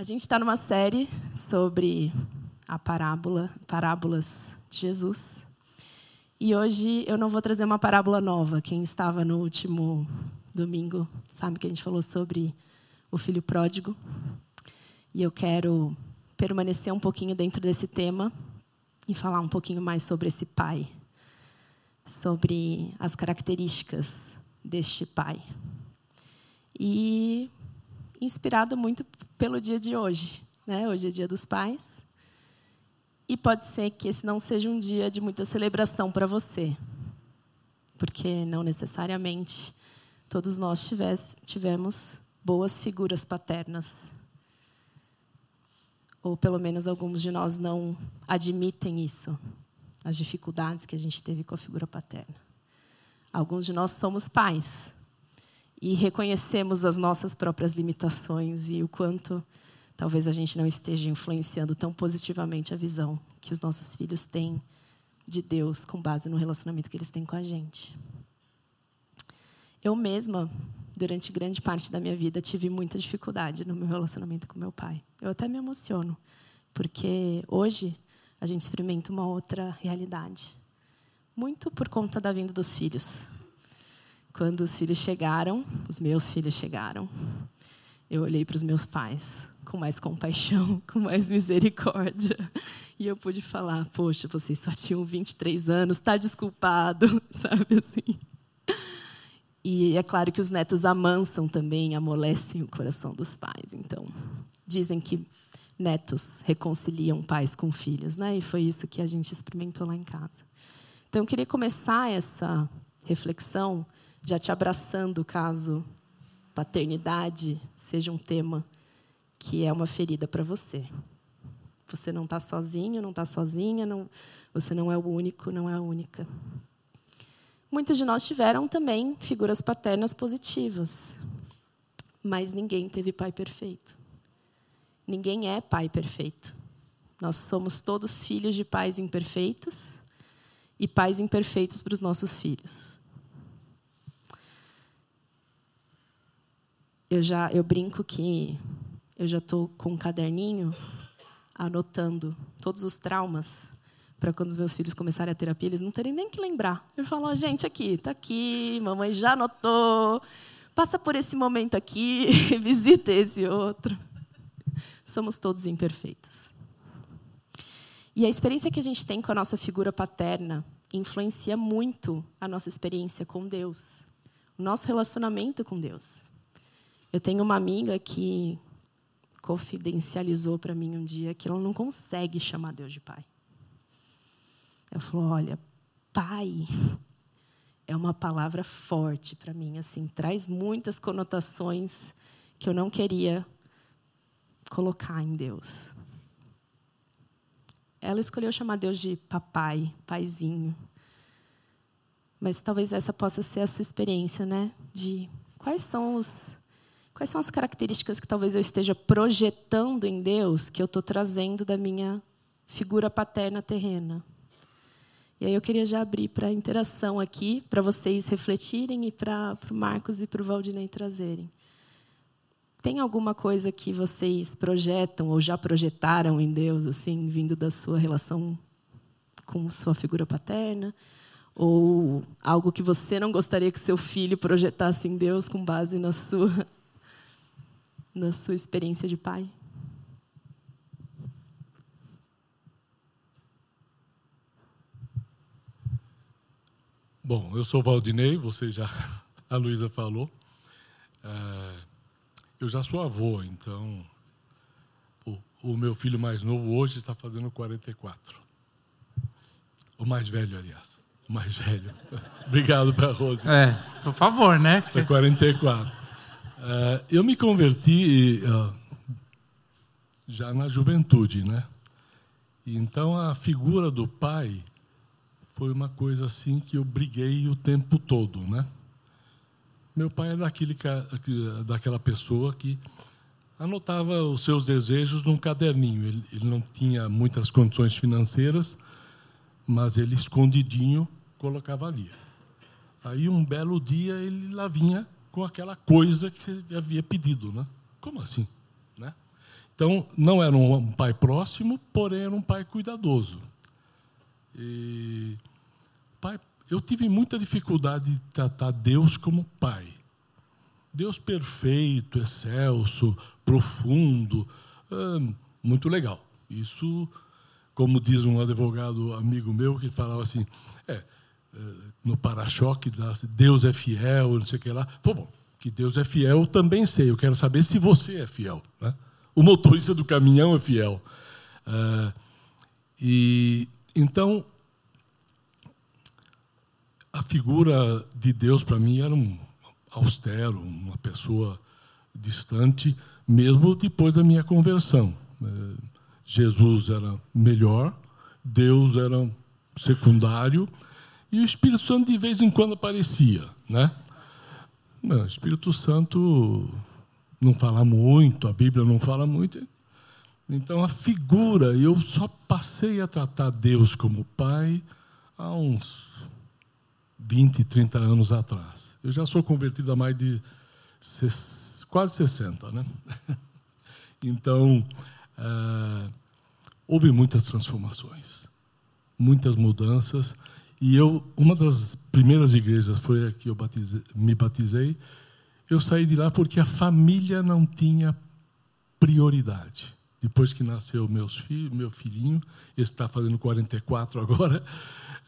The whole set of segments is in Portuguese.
A gente está numa série sobre a parábola, parábolas de Jesus. E hoje eu não vou trazer uma parábola nova. Quem estava no último domingo sabe que a gente falou sobre o filho pródigo. E eu quero permanecer um pouquinho dentro desse tema e falar um pouquinho mais sobre esse pai, sobre as características deste pai. E inspirado muito pelo dia de hoje, né? Hoje é dia dos pais. E pode ser que esse não seja um dia de muita celebração para você, porque não necessariamente todos nós tivesse, tivemos boas figuras paternas. Ou pelo menos alguns de nós não admitem isso, as dificuldades que a gente teve com a figura paterna. Alguns de nós somos pais e reconhecemos as nossas próprias limitações e o quanto talvez a gente não esteja influenciando tão positivamente a visão que os nossos filhos têm de Deus com base no relacionamento que eles têm com a gente. Eu mesma, durante grande parte da minha vida, tive muita dificuldade no meu relacionamento com meu pai. Eu até me emociono, porque hoje a gente experimenta uma outra realidade. Muito por conta da vinda dos filhos. Quando os filhos chegaram, os meus filhos chegaram, eu olhei para os meus pais com mais compaixão, com mais misericórdia. E eu pude falar: Poxa, vocês só tinham 23 anos, está desculpado, sabe assim. E é claro que os netos amansam também, amolecem o coração dos pais. Então, dizem que netos reconciliam pais com filhos, né? E foi isso que a gente experimentou lá em casa. Então, eu queria começar essa reflexão já te abraçando caso paternidade seja um tema que é uma ferida para você. Você não está sozinho, não está sozinha, não, você não é o único, não é a única. Muitos de nós tiveram também figuras paternas positivas, mas ninguém teve pai perfeito. Ninguém é pai perfeito. Nós somos todos filhos de pais imperfeitos e pais imperfeitos para os nossos filhos. Eu já eu brinco que eu já estou com um caderninho anotando todos os traumas para quando os meus filhos começarem a terapia, eles não terem nem que lembrar. Eu falo, oh, gente, aqui, está aqui, mamãe já anotou, passa por esse momento aqui, visita esse outro. Somos todos imperfeitos. E a experiência que a gente tem com a nossa figura paterna influencia muito a nossa experiência com Deus, o nosso relacionamento com Deus. Eu tenho uma amiga que confidencializou para mim um dia que ela não consegue chamar Deus de pai. Eu falou: olha, pai é uma palavra forte para mim, assim, traz muitas conotações que eu não queria colocar em Deus. Ela escolheu chamar Deus de papai, paizinho. Mas talvez essa possa ser a sua experiência, né? De quais são os Quais são as características que talvez eu esteja projetando em Deus que eu estou trazendo da minha figura paterna terrena? E aí eu queria já abrir para a interação aqui, para vocês refletirem e para o Marcos e para o Valdinei trazerem. Tem alguma coisa que vocês projetam ou já projetaram em Deus, assim, vindo da sua relação com sua figura paterna? Ou algo que você não gostaria que seu filho projetasse em Deus com base na sua na sua experiência de pai? Bom, eu sou Valdinei, você já, a Luísa falou. É, eu já sou avô, então o, o, meu filho mais novo hoje está fazendo 44. O mais velho, aliás. O mais velho. Obrigado para a Rose. É, por favor, né? Foi 44. Uh, eu me converti uh, já na juventude, né? Então a figura do pai foi uma coisa assim que eu briguei o tempo todo, né? Meu pai era daquele, daquela pessoa que anotava os seus desejos num caderninho. Ele, ele não tinha muitas condições financeiras, mas ele escondidinho colocava ali. Aí um belo dia ele lá vinha com aquela coisa que você havia pedido, né? Como assim, né? Então, não era um pai próximo, porém era um pai cuidadoso. E, pai, eu tive muita dificuldade de tratar Deus como pai. Deus perfeito, excelso, profundo, hum, muito legal. Isso, como diz um advogado amigo meu que falava assim, é, no para-choque, Deus é fiel, não sei o que lá. Bom, que Deus é fiel, eu também sei. Eu quero saber se você é fiel. Né? O motorista do caminhão é fiel. Uh, e então a figura de Deus para mim era um austero, uma pessoa distante, mesmo depois da minha conversão. Uh, Jesus era melhor, Deus era secundário e o Espírito Santo de vez em quando aparecia, né? O Espírito Santo não fala muito, a Bíblia não fala muito. Então, a figura, eu só passei a tratar Deus como Pai há uns 20, 30 anos atrás. Eu já sou convertido há mais de quase 60, né? Então, uh, houve muitas transformações, muitas mudanças. E eu, uma das primeiras igrejas foi a que eu batizei, me batizei. Eu saí de lá porque a família não tinha prioridade. Depois que nasceu meus filhos, meu filhinho, esse está fazendo 44 agora,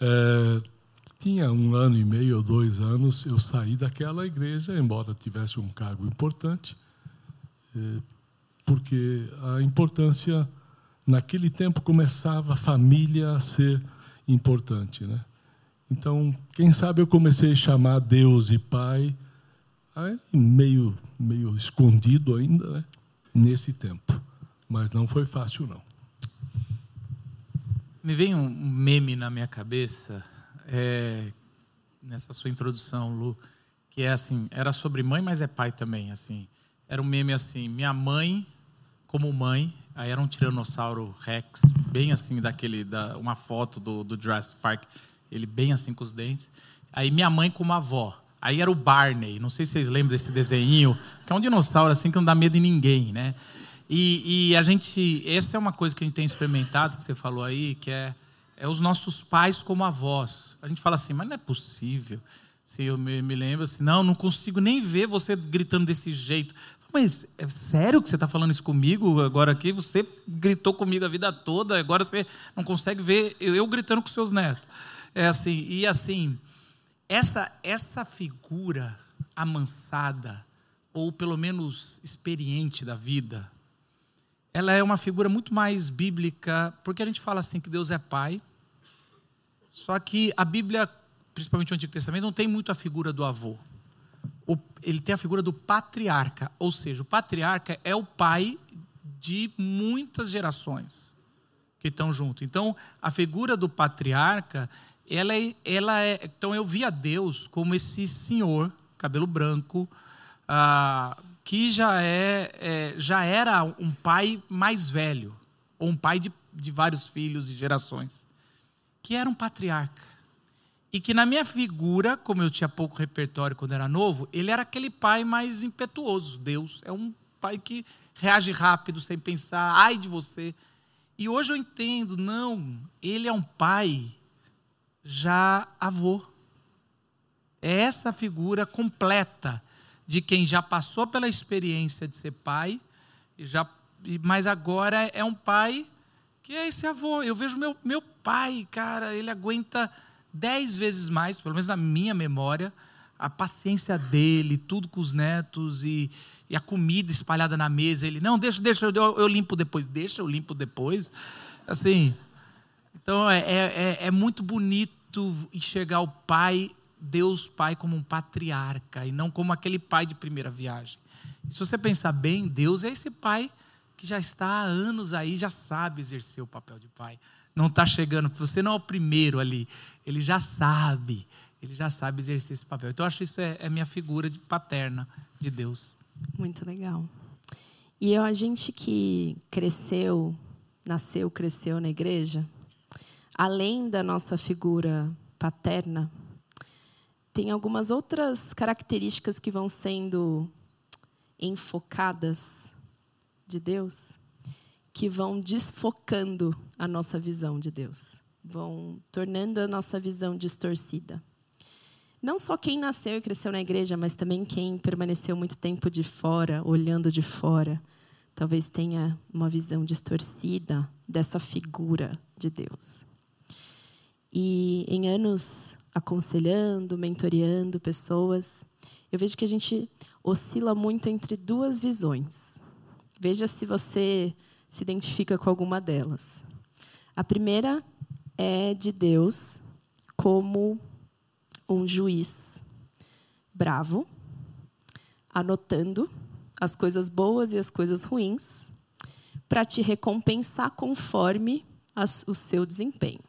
é, tinha um ano e meio ou dois anos, eu saí daquela igreja, embora tivesse um cargo importante, é, porque a importância, naquele tempo, começava a família a ser importante. Né? Então, quem sabe eu comecei a chamar Deus e Pai, meio, meio escondido ainda, né? nesse tempo. Mas não foi fácil, não. Me vem um meme na minha cabeça, é, nessa sua introdução, Lu, que é assim, era sobre mãe, mas é pai também, assim. Era um meme assim, minha mãe como mãe, aí era um tiranossauro Rex, bem assim daquele, da, uma foto do, do Jurassic Park, ele bem assim com os dentes. Aí minha mãe como avó. Aí era o Barney, não sei se vocês lembram desse desenho, que é um dinossauro assim que não dá medo em ninguém, né? E, e, a gente, essa é uma coisa que a gente tem experimentado, que você falou aí, que é, é os nossos pais como avós. A gente fala assim, mas não é possível. Se eu me, me lembro assim, não, não consigo nem ver você gritando desse jeito. Mas é sério que você está falando isso comigo agora aqui? Você gritou comigo a vida toda, agora você não consegue ver eu, eu gritando com seus netos. É assim, e assim, essa, essa figura amansada, ou pelo menos experiente da vida, ela é uma figura muito mais bíblica, porque a gente fala assim que Deus é pai, só que a Bíblia, principalmente o Antigo Testamento, não tem muito a figura do avô. Ele tem a figura do patriarca, ou seja, o patriarca é o pai de muitas gerações que estão junto. Então, a figura do patriarca, ela é, ela é, então eu via Deus como esse senhor, cabelo branco, ah, que já é, é, já era um pai mais velho, ou um pai de, de vários filhos e gerações, que era um patriarca. E que na minha figura, como eu tinha pouco repertório quando era novo, ele era aquele pai mais impetuoso. Deus é um pai que reage rápido, sem pensar, ai de você. E hoje eu entendo, não, ele é um pai já avô. É essa figura completa de quem já passou pela experiência de ser pai, já, mas agora é um pai que é esse avô. Eu vejo meu, meu pai, cara, ele aguenta dez vezes mais, pelo menos na minha memória, a paciência dele, tudo com os netos e, e a comida espalhada na mesa. Ele, não, deixa, deixa, eu, eu limpo depois, deixa, eu limpo depois. Assim, então é, é, é muito bonito enxergar o pai, Deus Pai, como um patriarca e não como aquele pai de primeira viagem. E se você pensar bem, Deus é esse pai que já está há anos aí, já sabe exercer o papel de pai. Não está chegando, você não é o primeiro ali, ele já sabe, ele já sabe exercer esse papel. Então, eu acho isso é, é minha figura de paterna de Deus. Muito legal. E a gente que cresceu, nasceu, cresceu na igreja, além da nossa figura paterna, tem algumas outras características que vão sendo enfocadas de Deus. que vão desfocando a nossa visão de Deus, vão tornando a nossa visão distorcida. Não só quem nasceu e cresceu na igreja, mas também quem permaneceu muito tempo de fora, olhando de fora, talvez tenha uma visão distorcida dessa figura de Deus. E em anos aconselhando, mentoreando pessoas, eu vejo que a gente oscila muito entre duas visões. Veja se você se identifica com alguma delas. A primeira é de Deus como um juiz bravo, anotando as coisas boas e as coisas ruins, para te recompensar conforme as, o seu desempenho.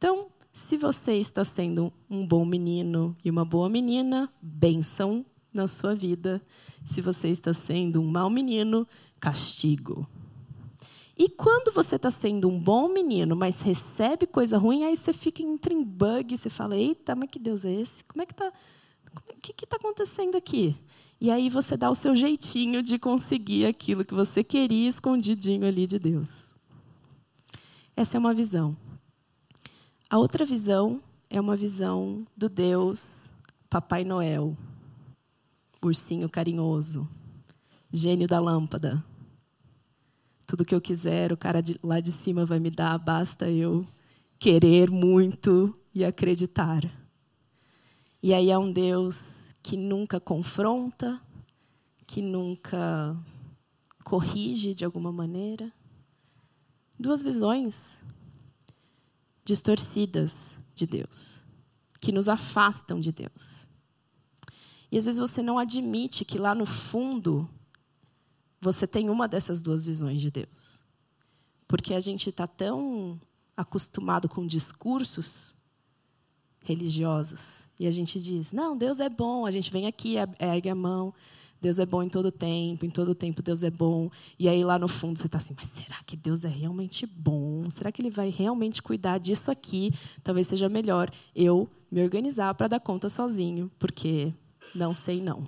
Então, se você está sendo um bom menino e uma boa menina, benção na sua vida. Se você está sendo um mau menino, castigo. E quando você está sendo um bom menino, mas recebe coisa ruim, aí você fica entra em bug, você fala: Eita, mas que Deus é esse? Como é que está? O que está acontecendo aqui? E aí você dá o seu jeitinho de conseguir aquilo que você queria escondidinho ali de Deus. Essa é uma visão. A outra visão é uma visão do Deus Papai Noel, ursinho carinhoso, gênio da lâmpada, tudo que eu quiser, o cara de, lá de cima vai me dar, basta eu querer muito e acreditar. E aí é um Deus que nunca confronta, que nunca corrige de alguma maneira. Duas visões distorcidas de Deus, que nos afastam de Deus. E às vezes você não admite que lá no fundo você tem uma dessas duas visões de Deus. Porque a gente está tão acostumado com discursos religiosos e a gente diz: não, Deus é bom. A gente vem aqui, ergue a mão. Deus é bom em todo tempo, em todo tempo Deus é bom. E aí lá no fundo você está assim, mas será que Deus é realmente bom? Será que Ele vai realmente cuidar disso aqui? Talvez seja melhor eu me organizar para dar conta sozinho, porque não sei não.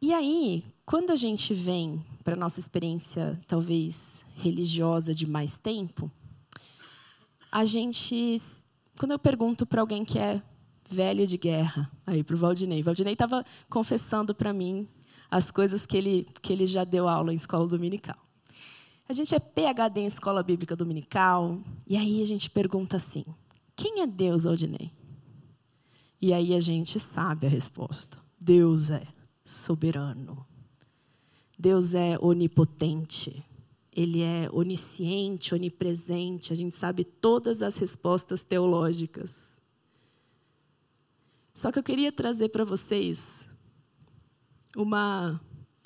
E aí, quando a gente vem para a nossa experiência, talvez religiosa de mais tempo, a gente. Quando eu pergunto para alguém que é velho de guerra, aí para o Valdinei, Valdinei estava confessando para mim as coisas que ele, que ele já deu aula em escola dominical. A gente é PhD em escola bíblica dominical, e aí a gente pergunta assim: quem é Deus, Valdinei? E aí a gente sabe a resposta: Deus é soberano. Deus é onipotente. Ele é onisciente, onipresente. A gente sabe todas as respostas teológicas. Só que eu queria trazer para vocês uma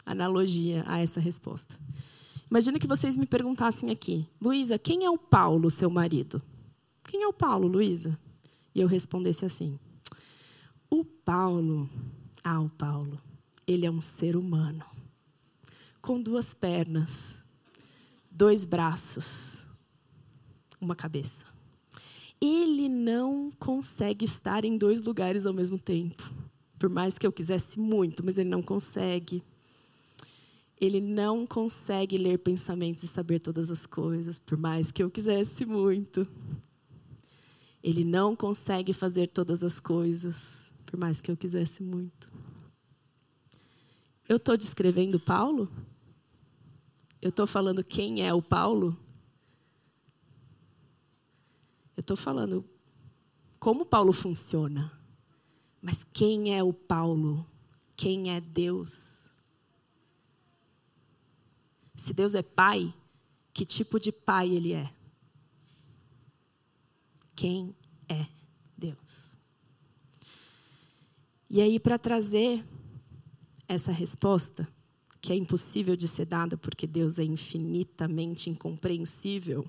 analogia a essa resposta. Imagina que vocês me perguntassem aqui, Luísa, quem é o Paulo, seu marido? Quem é o Paulo, Luísa? E eu respondesse assim: O Paulo, ah, o Paulo, ele é um ser humano, com duas pernas, dois braços, uma cabeça. Ele não consegue estar em dois lugares ao mesmo tempo. Por mais que eu quisesse muito, mas ele não consegue. Ele não consegue ler pensamentos e saber todas as coisas, por mais que eu quisesse muito. Ele não consegue fazer todas as coisas, por mais que eu quisesse muito. Eu estou descrevendo Paulo? Eu estou falando quem é o Paulo? Eu estou falando como Paulo funciona. Mas quem é o Paulo? Quem é Deus? Se Deus é pai, que tipo de pai ele é? Quem é Deus? E aí, para trazer essa resposta, que é impossível de ser dada porque Deus é infinitamente incompreensível,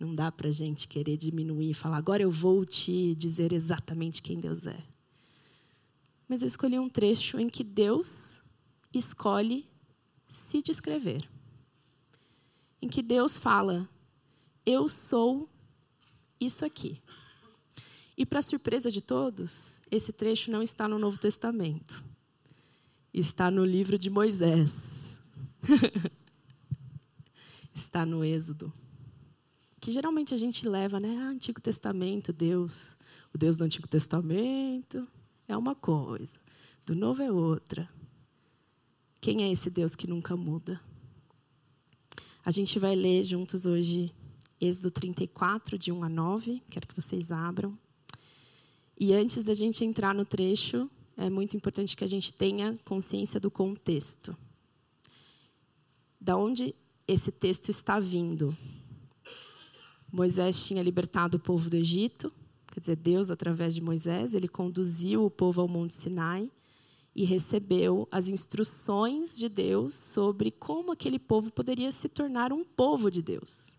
não dá para a gente querer diminuir e falar, agora eu vou te dizer exatamente quem Deus é. Mas eu escolhi um trecho em que Deus escolhe se descrever. Em que Deus fala, eu sou isso aqui. E, para surpresa de todos, esse trecho não está no Novo Testamento está no livro de Moisés. Está no Êxodo. Que geralmente a gente leva, né? Ah, Antigo Testamento, Deus. O Deus do Antigo Testamento é uma coisa, do Novo é outra. Quem é esse Deus que nunca muda? A gente vai ler juntos hoje Êxodo 34, de 1 a 9. Quero que vocês abram. E antes da gente entrar no trecho, é muito importante que a gente tenha consciência do contexto. Da onde esse texto está vindo? Moisés tinha libertado o povo do Egito, quer dizer, Deus, através de Moisés, ele conduziu o povo ao Monte Sinai e recebeu as instruções de Deus sobre como aquele povo poderia se tornar um povo de Deus.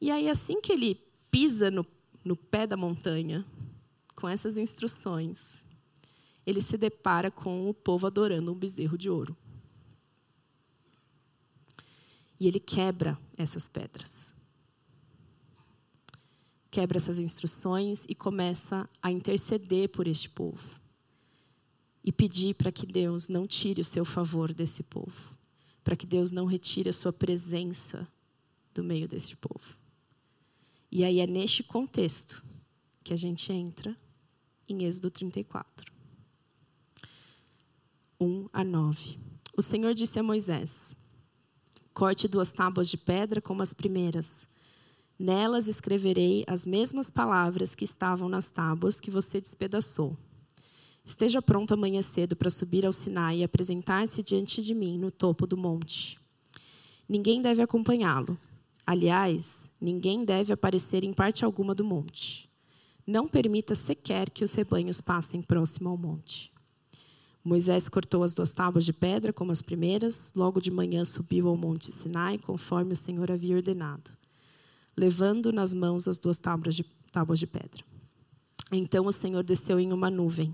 E aí, assim que ele pisa no, no pé da montanha, com essas instruções, ele se depara com o povo adorando um bezerro de ouro. E ele quebra essas pedras. Quebra essas instruções e começa a interceder por este povo. E pedir para que Deus não tire o seu favor desse povo. Para que Deus não retire a sua presença do meio deste povo. E aí é neste contexto que a gente entra em Êxodo 34. 1 a 9. O Senhor disse a Moisés: Corte duas tábuas de pedra como as primeiras. Nelas escreverei as mesmas palavras que estavam nas tábuas que você despedaçou. Esteja pronto amanhã cedo para subir ao Sinai e apresentar-se diante de mim no topo do monte. Ninguém deve acompanhá-lo. Aliás, ninguém deve aparecer em parte alguma do monte. Não permita sequer que os rebanhos passem próximo ao monte. Moisés cortou as duas tábuas de pedra, como as primeiras. Logo de manhã subiu ao monte Sinai, conforme o Senhor havia ordenado, levando nas mãos as duas tábuas de, tábuas de pedra. Então o Senhor desceu em uma nuvem,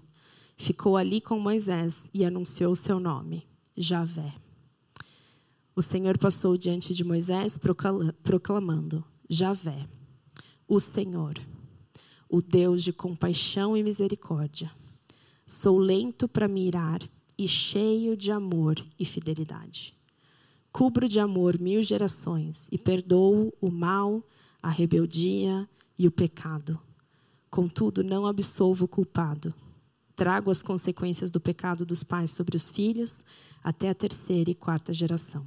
ficou ali com Moisés e anunciou o seu nome, Javé. O Senhor passou diante de Moisés, proclamando: Javé, o Senhor, o Deus de compaixão e misericórdia. Sou lento para mirar e cheio de amor e fidelidade. Cubro de amor mil gerações e perdoo o mal, a rebeldia e o pecado. Contudo, não absolvo o culpado. Trago as consequências do pecado dos pais sobre os filhos até a terceira e quarta geração.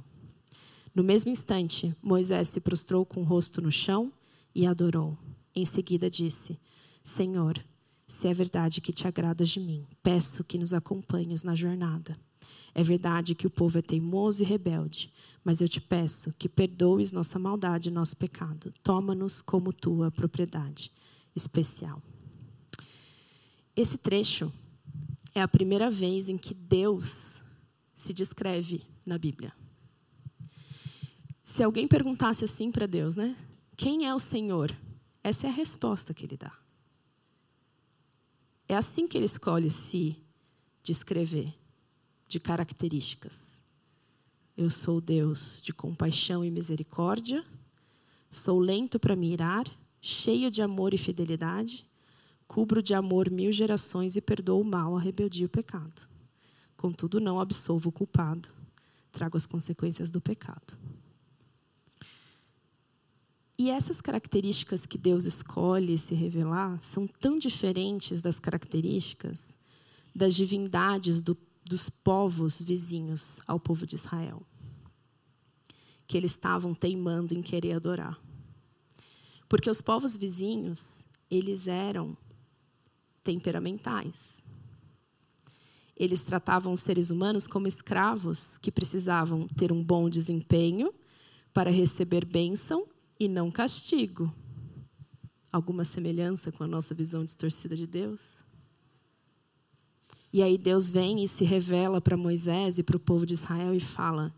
No mesmo instante, Moisés se prostrou com o rosto no chão e adorou. Em seguida disse: Senhor, se é verdade que te agradas de mim, peço que nos acompanhes na jornada. É verdade que o povo é teimoso e rebelde, mas eu te peço que perdoes nossa maldade e nosso pecado. Toma-nos como tua propriedade especial. Esse trecho é a primeira vez em que Deus se descreve na Bíblia. Se alguém perguntasse assim para Deus, né? Quem é o Senhor? Essa é a resposta que ele dá. É assim que ele escolhe se descrever, de características. Eu sou Deus de compaixão e misericórdia, sou lento para mirar, cheio de amor e fidelidade, cubro de amor mil gerações e perdoo o mal, a rebeldia e o pecado. Contudo, não absolvo o culpado, trago as consequências do pecado. E essas características que Deus escolhe se revelar são tão diferentes das características das divindades do, dos povos vizinhos ao povo de Israel, que eles estavam teimando em querer adorar. Porque os povos vizinhos, eles eram temperamentais. Eles tratavam os seres humanos como escravos que precisavam ter um bom desempenho para receber bênção e não castigo. Alguma semelhança com a nossa visão distorcida de Deus? E aí Deus vem e se revela para Moisés e para o povo de Israel e fala: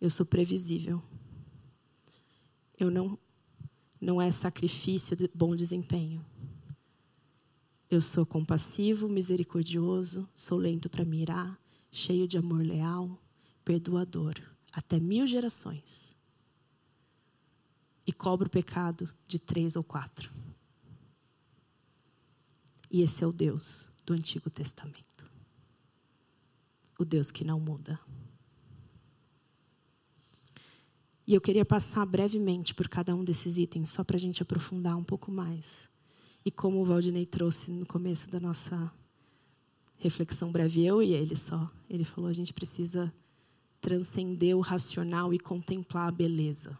Eu sou previsível. Eu não não é sacrifício de bom desempenho. Eu sou compassivo, misericordioso, sou lento para mirar, cheio de amor leal, perdoador até mil gerações. E cobra o pecado de três ou quatro. E esse é o Deus do Antigo Testamento. o Deus que não muda. E eu queria passar brevemente por cada um desses itens, só para a gente aprofundar um pouco mais. E como o Valdinei trouxe no começo da nossa reflexão breve, eu e ele só, ele falou: a gente precisa transcender o racional e contemplar a beleza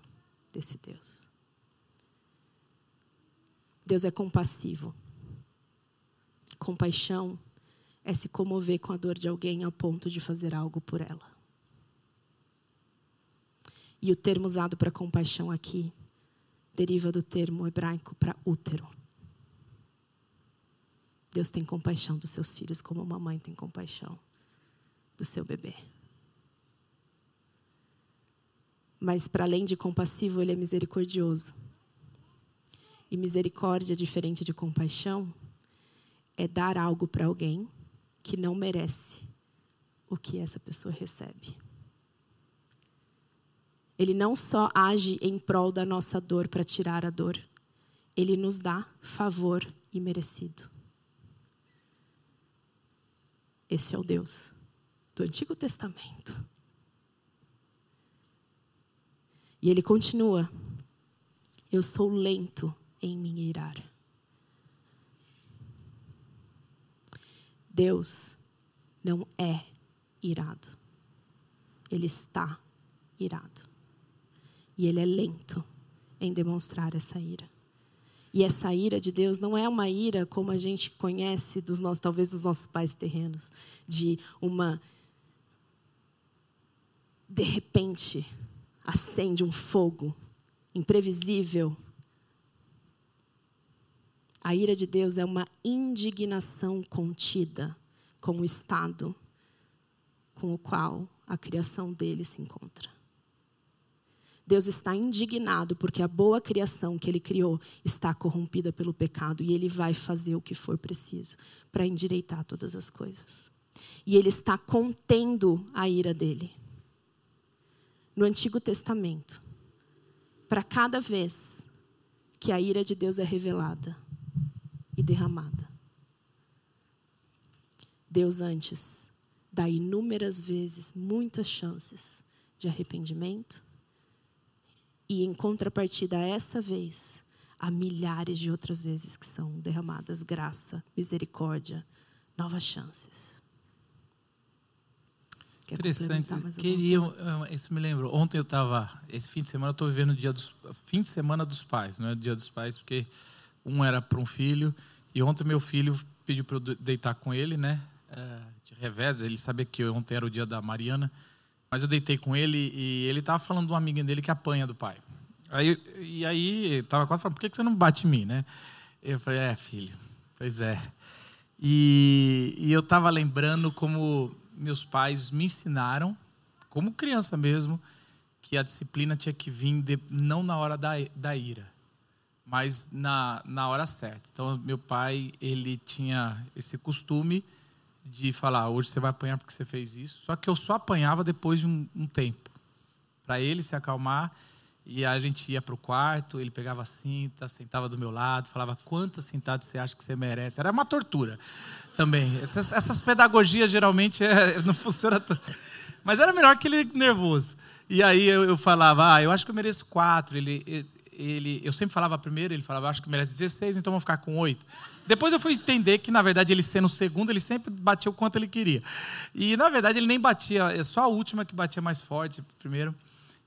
desse Deus. Deus é compassivo. Compaixão é se comover com a dor de alguém ao ponto de fazer algo por ela. E o termo usado para compaixão aqui deriva do termo hebraico para útero. Deus tem compaixão dos seus filhos como uma mãe tem compaixão do seu bebê. Mas, para além de compassivo, ele é misericordioso. E misericórdia, diferente de compaixão, é dar algo para alguém que não merece o que essa pessoa recebe. Ele não só age em prol da nossa dor para tirar a dor, ele nos dá favor imerecido. Esse é o Deus do Antigo Testamento. E ele continua: Eu sou lento em me irar. Deus não é irado. Ele está irado. E ele é lento em demonstrar essa ira. E essa ira de Deus não é uma ira como a gente conhece dos nossos, talvez dos nossos pais terrenos, de uma de repente acende um fogo imprevisível. A ira de Deus é uma indignação contida com o estado com o qual a criação dele se encontra. Deus está indignado porque a boa criação que ele criou está corrompida pelo pecado e ele vai fazer o que for preciso para endireitar todas as coisas. E ele está contendo a ira dele. No Antigo Testamento, para cada vez que a ira de Deus é revelada e derramada, Deus antes dá inúmeras vezes muitas chances de arrependimento e em contrapartida, essa vez, há milhares de outras vezes que são derramadas graça, misericórdia, novas chances. Quer Interessante. Queria, isso me lembrou. Ontem eu estava, esse fim de semana eu estou vivendo o dia dos fim de semana dos pais, não é dia dos pais, porque um era para um filho e ontem meu filho pediu para eu deitar com ele, né? É, de revés, ele sabia que ontem era o dia da Mariana. Mas eu deitei com ele e ele estava falando de um amiguinho dele que apanha do pai. Aí, e aí, estava quase falando, por que você não bate em mim, né? Eu falei, é, filho, pois é. E, e eu estava lembrando como meus pais me ensinaram, como criança mesmo, que a disciplina tinha que vir de, não na hora da, da ira, mas na, na hora certa. Então, meu pai, ele tinha esse costume de falar, hoje você vai apanhar porque você fez isso. Só que eu só apanhava depois de um, um tempo, para ele se acalmar. E a gente ia para o quarto, ele pegava a cinta, sentava do meu lado, falava quantas cintadas você acha que você merece. Era uma tortura também. Essas, essas pedagogias geralmente é, não funcionam tanto. Mas era melhor que ele nervoso. E aí eu, eu falava, ah, eu acho que eu mereço quatro. Ele, ele, eu sempre falava primeiro, ele falava, acho que merece 16, então vou ficar com 8. Depois eu fui entender que, na verdade, ele sendo o segundo, ele sempre batia o quanto ele queria. E, na verdade, ele nem batia, é só a última que batia mais forte, primeiro.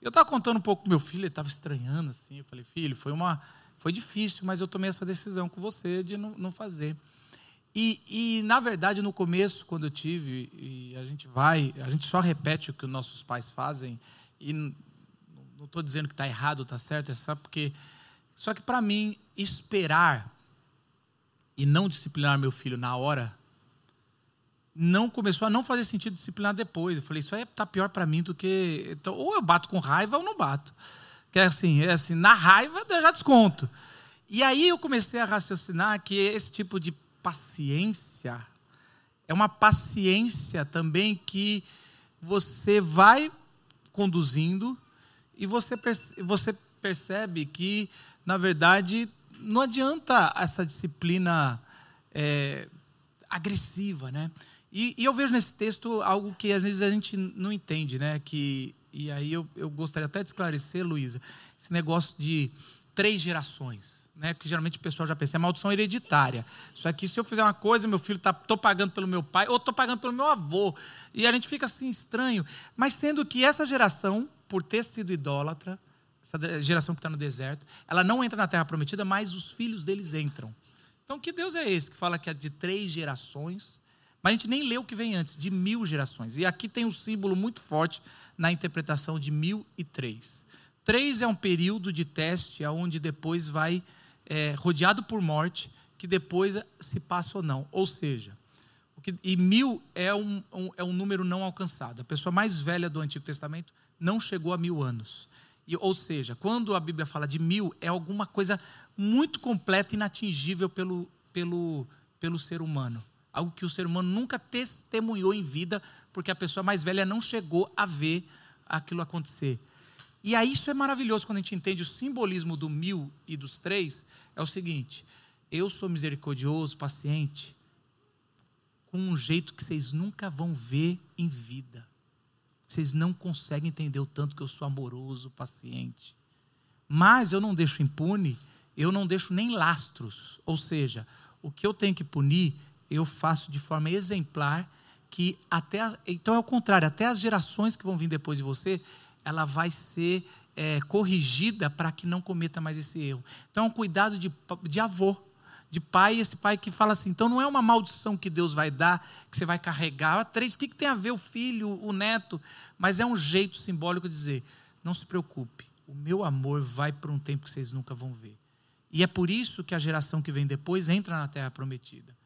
Eu estava contando um pouco com meu filho, ele estava estranhando, assim. Eu falei, filho, foi, uma, foi difícil, mas eu tomei essa decisão com você de não, não fazer. E, e, na verdade, no começo, quando eu tive, e a gente vai, a gente só repete o que os nossos pais fazem, e não estou dizendo que está errado está certo, é só porque. Só que para mim, esperar e não disciplinar meu filho na hora, não começou a não fazer sentido disciplinar depois. Eu falei, isso aí está pior para mim do que. Então, ou eu bato com raiva ou não bato. Que é assim, é assim, na raiva eu já desconto. E aí eu comecei a raciocinar que esse tipo de paciência é uma paciência também que você vai conduzindo e você, você percebe que, na verdade, não adianta essa disciplina é, agressiva, né? E, e, eu vejo nesse texto algo que às vezes a gente não entende, né? Que, e aí eu, eu gostaria até de esclarecer, Luísa, esse negócio de três gerações. Né, porque geralmente o pessoal já pensa, é maldição hereditária. Isso aqui, se eu fizer uma coisa, meu filho está tô pagando pelo meu pai, ou estou pagando pelo meu avô. E a gente fica assim estranho. Mas sendo que essa geração, por ter sido idólatra, essa geração que está no deserto, ela não entra na terra prometida, mas os filhos deles entram. Então, que Deus é esse que fala que é de três gerações? Mas a gente nem lê o que vem antes, de mil gerações. E aqui tem um símbolo muito forte na interpretação de mil e três. Três é um período de teste, onde depois vai é, rodeado por morte, que depois se passa ou não. Ou seja, que, e mil é um, um, é um número não alcançado. A pessoa mais velha do Antigo Testamento não chegou a mil anos. E, ou seja, quando a Bíblia fala de mil, é alguma coisa muito completa, inatingível pelo, pelo, pelo ser humano. Algo que o ser humano nunca testemunhou em vida, porque a pessoa mais velha não chegou a ver aquilo acontecer. E aí isso é maravilhoso quando a gente entende o simbolismo do mil e dos três, é o seguinte: eu sou misericordioso, paciente, com um jeito que vocês nunca vão ver em vida. Vocês não conseguem entender o tanto que eu sou amoroso, paciente. Mas eu não deixo impune, eu não deixo nem lastros. Ou seja, o que eu tenho que punir, eu faço de forma exemplar, que até. então é o contrário, até as gerações que vão vir depois de você, ela vai ser é, corrigida para que não cometa mais esse erro. Então é um cuidado de, de avô, de pai, esse pai que fala assim, então não é uma maldição que Deus vai dar, que você vai carregar, três, o que, que tem a ver o filho, o neto? Mas é um jeito simbólico de dizer, não se preocupe, o meu amor vai para um tempo que vocês nunca vão ver. E é por isso que a geração que vem depois entra na terra prometida.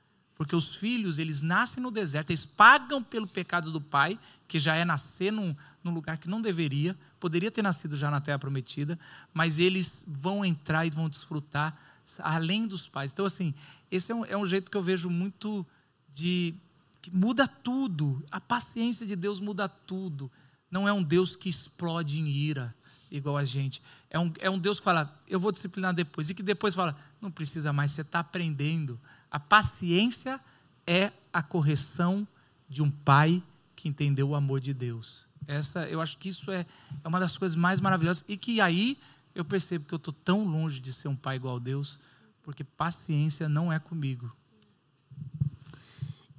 Porque os filhos, eles nascem no deserto, eles pagam pelo pecado do pai, que já é nascer num, num lugar que não deveria, poderia ter nascido já na terra prometida, mas eles vão entrar e vão desfrutar além dos pais. Então, assim, esse é um, é um jeito que eu vejo muito de. que muda tudo. A paciência de Deus muda tudo. Não é um Deus que explode em ira, igual a gente. É um, é um Deus que fala, eu vou disciplinar depois. E que depois fala, não precisa mais, você está aprendendo. A paciência é a correção de um pai que entendeu o amor de Deus. Essa, eu acho que isso é, é uma das coisas mais maravilhosas e que aí eu percebo que eu estou tão longe de ser um pai igual a Deus, porque paciência não é comigo.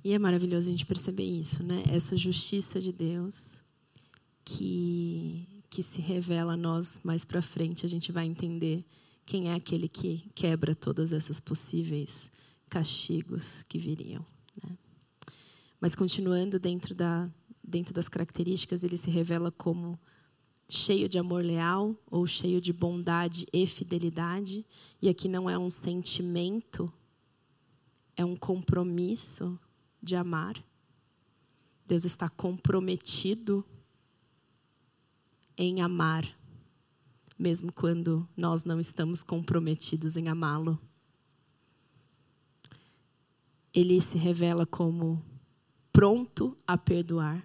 E é maravilhoso a gente perceber isso, né? Essa justiça de Deus que que se revela a nós mais para frente, a gente vai entender quem é aquele que quebra todas essas possíveis castigos que viriam. Né? Mas continuando dentro, da, dentro das características, ele se revela como cheio de amor leal ou cheio de bondade e fidelidade. E aqui não é um sentimento, é um compromisso de amar. Deus está comprometido em amar, mesmo quando nós não estamos comprometidos em amá-lo ele se revela como pronto a perdoar.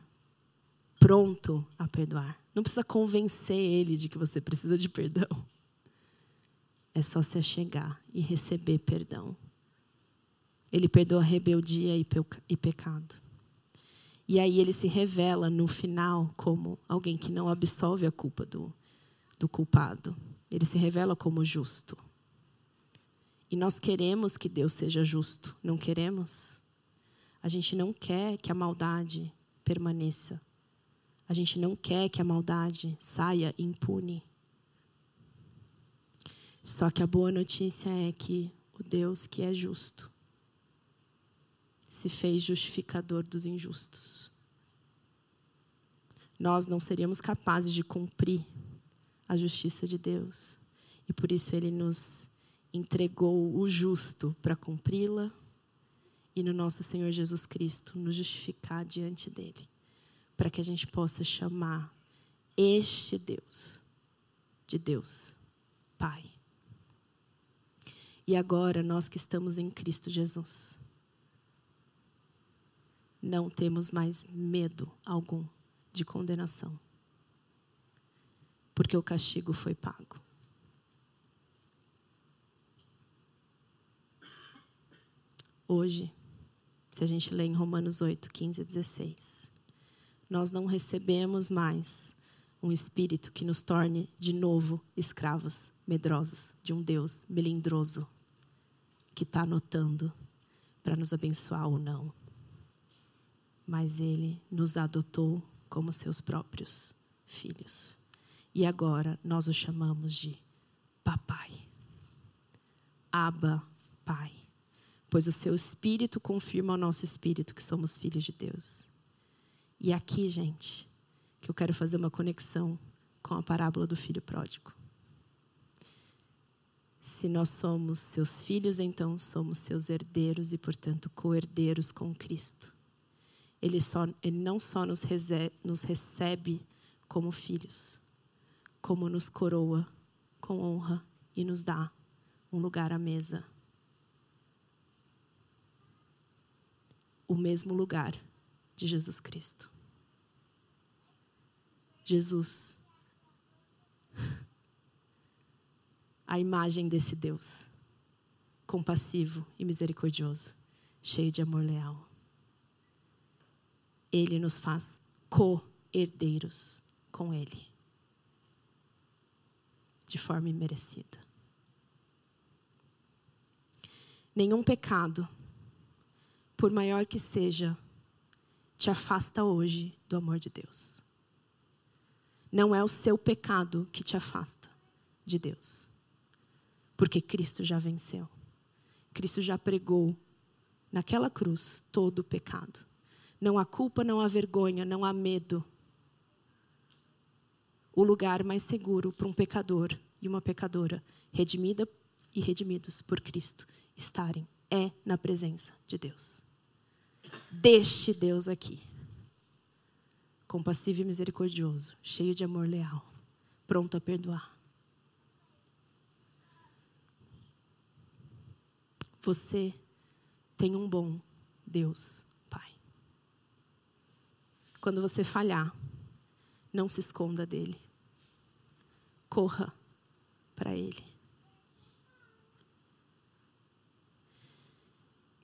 Pronto a perdoar. Não precisa convencer ele de que você precisa de perdão. É só se achegar e receber perdão. Ele perdoa rebeldia e pecado. E aí ele se revela no final como alguém que não absolve a culpa do, do culpado. Ele se revela como justo. E nós queremos que Deus seja justo, não queremos? A gente não quer que a maldade permaneça. A gente não quer que a maldade saia impune. Só que a boa notícia é que o Deus que é justo se fez justificador dos injustos. Nós não seríamos capazes de cumprir a justiça de Deus. E por isso ele nos entregou o justo para cumpri-la e no nosso Senhor Jesus Cristo nos justificar diante dele, para que a gente possa chamar este Deus de Deus Pai. E agora nós que estamos em Cristo Jesus, não temos mais medo algum de condenação, porque o castigo foi pago. Hoje, se a gente lê em Romanos 8, 15 e 16. Nós não recebemos mais um espírito que nos torne de novo escravos medrosos de um Deus melindroso que está anotando para nos abençoar ou não. Mas Ele nos adotou como seus próprios filhos. E agora nós o chamamos de Papai. Abba, Pai. Pois o seu espírito confirma ao nosso espírito que somos filhos de Deus. E aqui, gente, que eu quero fazer uma conexão com a parábola do filho pródigo. Se nós somos seus filhos, então somos seus herdeiros e, portanto, co-herdeiros com Cristo. Ele, só, ele não só nos, nos recebe como filhos, como nos coroa com honra e nos dá um lugar à mesa. O mesmo lugar de Jesus Cristo. Jesus. A imagem desse Deus, compassivo e misericordioso, cheio de amor leal. Ele nos faz co-herdeiros com Ele, de forma imerecida. Nenhum pecado, por maior que seja, te afasta hoje do amor de Deus. Não é o seu pecado que te afasta de Deus. Porque Cristo já venceu. Cristo já pregou naquela cruz todo o pecado. Não há culpa, não há vergonha, não há medo. O lugar mais seguro para um pecador e uma pecadora, redimida e redimidos por Cristo, estarem é na presença de Deus. Deste Deus aqui compassivo e misericordioso, cheio de amor leal, pronto a perdoar. Você tem um bom Deus. Quando você falhar, não se esconda dele. Corra para ele.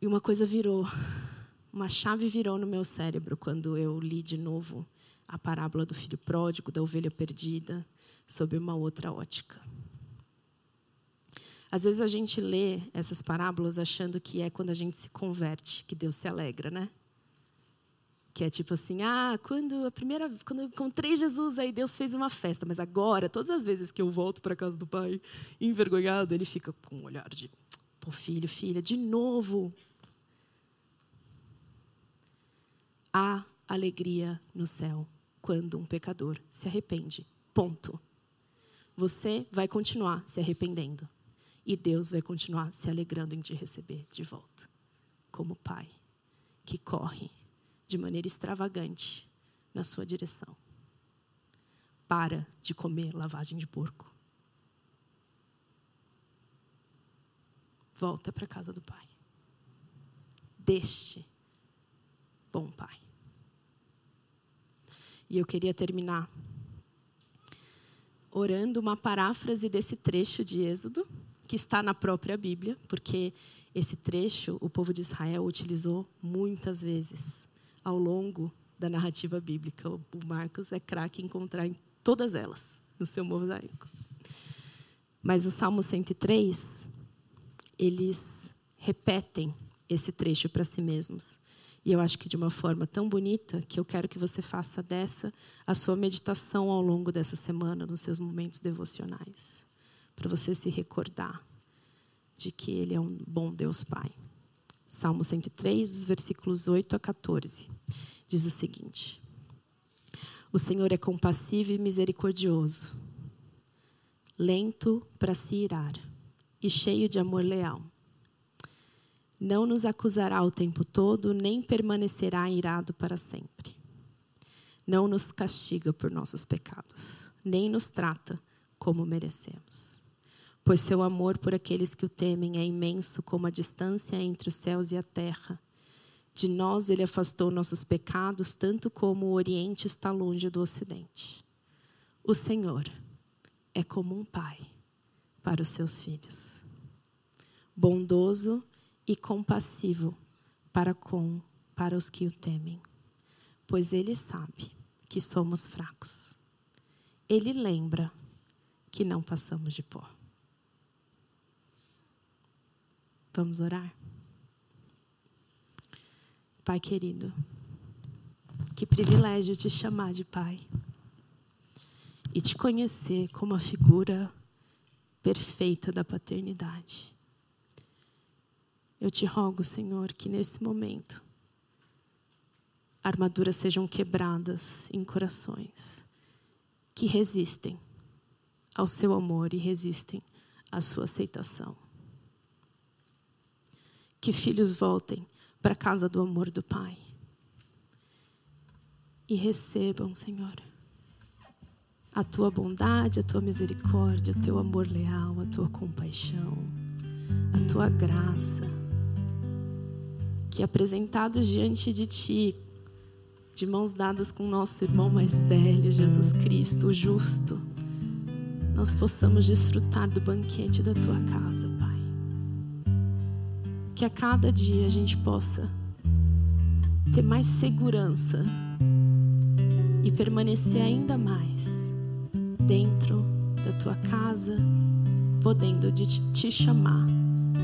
E uma coisa virou, uma chave virou no meu cérebro quando eu li de novo a parábola do filho pródigo, da ovelha perdida, sob uma outra ótica. Às vezes a gente lê essas parábolas achando que é quando a gente se converte que Deus se alegra, né? Que é tipo assim, ah, quando a primeira, quando eu encontrei Jesus, aí Deus fez uma festa, mas agora, todas as vezes que eu volto para casa do pai, envergonhado, ele fica com um olhar de, pô, filho, filha, de novo. Há alegria no céu quando um pecador se arrepende. Ponto. Você vai continuar se arrependendo. E Deus vai continuar se alegrando em te receber de volta. Como Pai que corre de maneira extravagante na sua direção. Para de comer lavagem de porco. Volta para a casa do Pai. Deste bom Pai. E eu queria terminar orando uma paráfrase desse trecho de Êxodo, que está na própria Bíblia, porque esse trecho o povo de Israel utilizou muitas vezes ao longo da narrativa bíblica. O Marcos é craque em encontrar em todas elas no seu mosaico. Mas o Salmo 103, eles repetem esse trecho para si mesmos. E eu acho que de uma forma tão bonita que eu quero que você faça dessa a sua meditação ao longo dessa semana, nos seus momentos devocionais, para você se recordar de que Ele é um bom Deus Pai. Salmo 103, dos versículos 8 a 14, diz o seguinte: O Senhor é compassivo e misericordioso, lento para se irar e cheio de amor leal não nos acusará o tempo todo, nem permanecerá irado para sempre. Não nos castiga por nossos pecados, nem nos trata como merecemos. Pois seu amor por aqueles que o temem é imenso como a distância entre os céus e a terra. De nós ele afastou nossos pecados, tanto como o Oriente está longe do Ocidente. O Senhor é como um pai para os seus filhos. Bondoso e compassivo para com para os que o temem, pois ele sabe que somos fracos. Ele lembra que não passamos de pó. Vamos orar? Pai querido, que privilégio te chamar de Pai e te conhecer como a figura perfeita da paternidade. Eu te rogo, Senhor, que nesse momento armaduras sejam quebradas em corações que resistem ao seu amor e resistem à sua aceitação. Que filhos voltem para a casa do amor do Pai e recebam, Senhor, a tua bondade, a tua misericórdia, o teu amor leal, a tua compaixão, a tua graça, que apresentados diante de ti de mãos dadas com nosso irmão mais velho, Jesus Cristo, o justo, nós possamos desfrutar do banquete da tua casa, Pai. Que a cada dia a gente possa ter mais segurança e permanecer ainda mais dentro da tua casa, podendo te chamar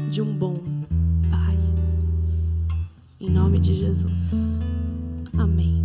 de um bom Pai. Em nome de Jesus. Amém.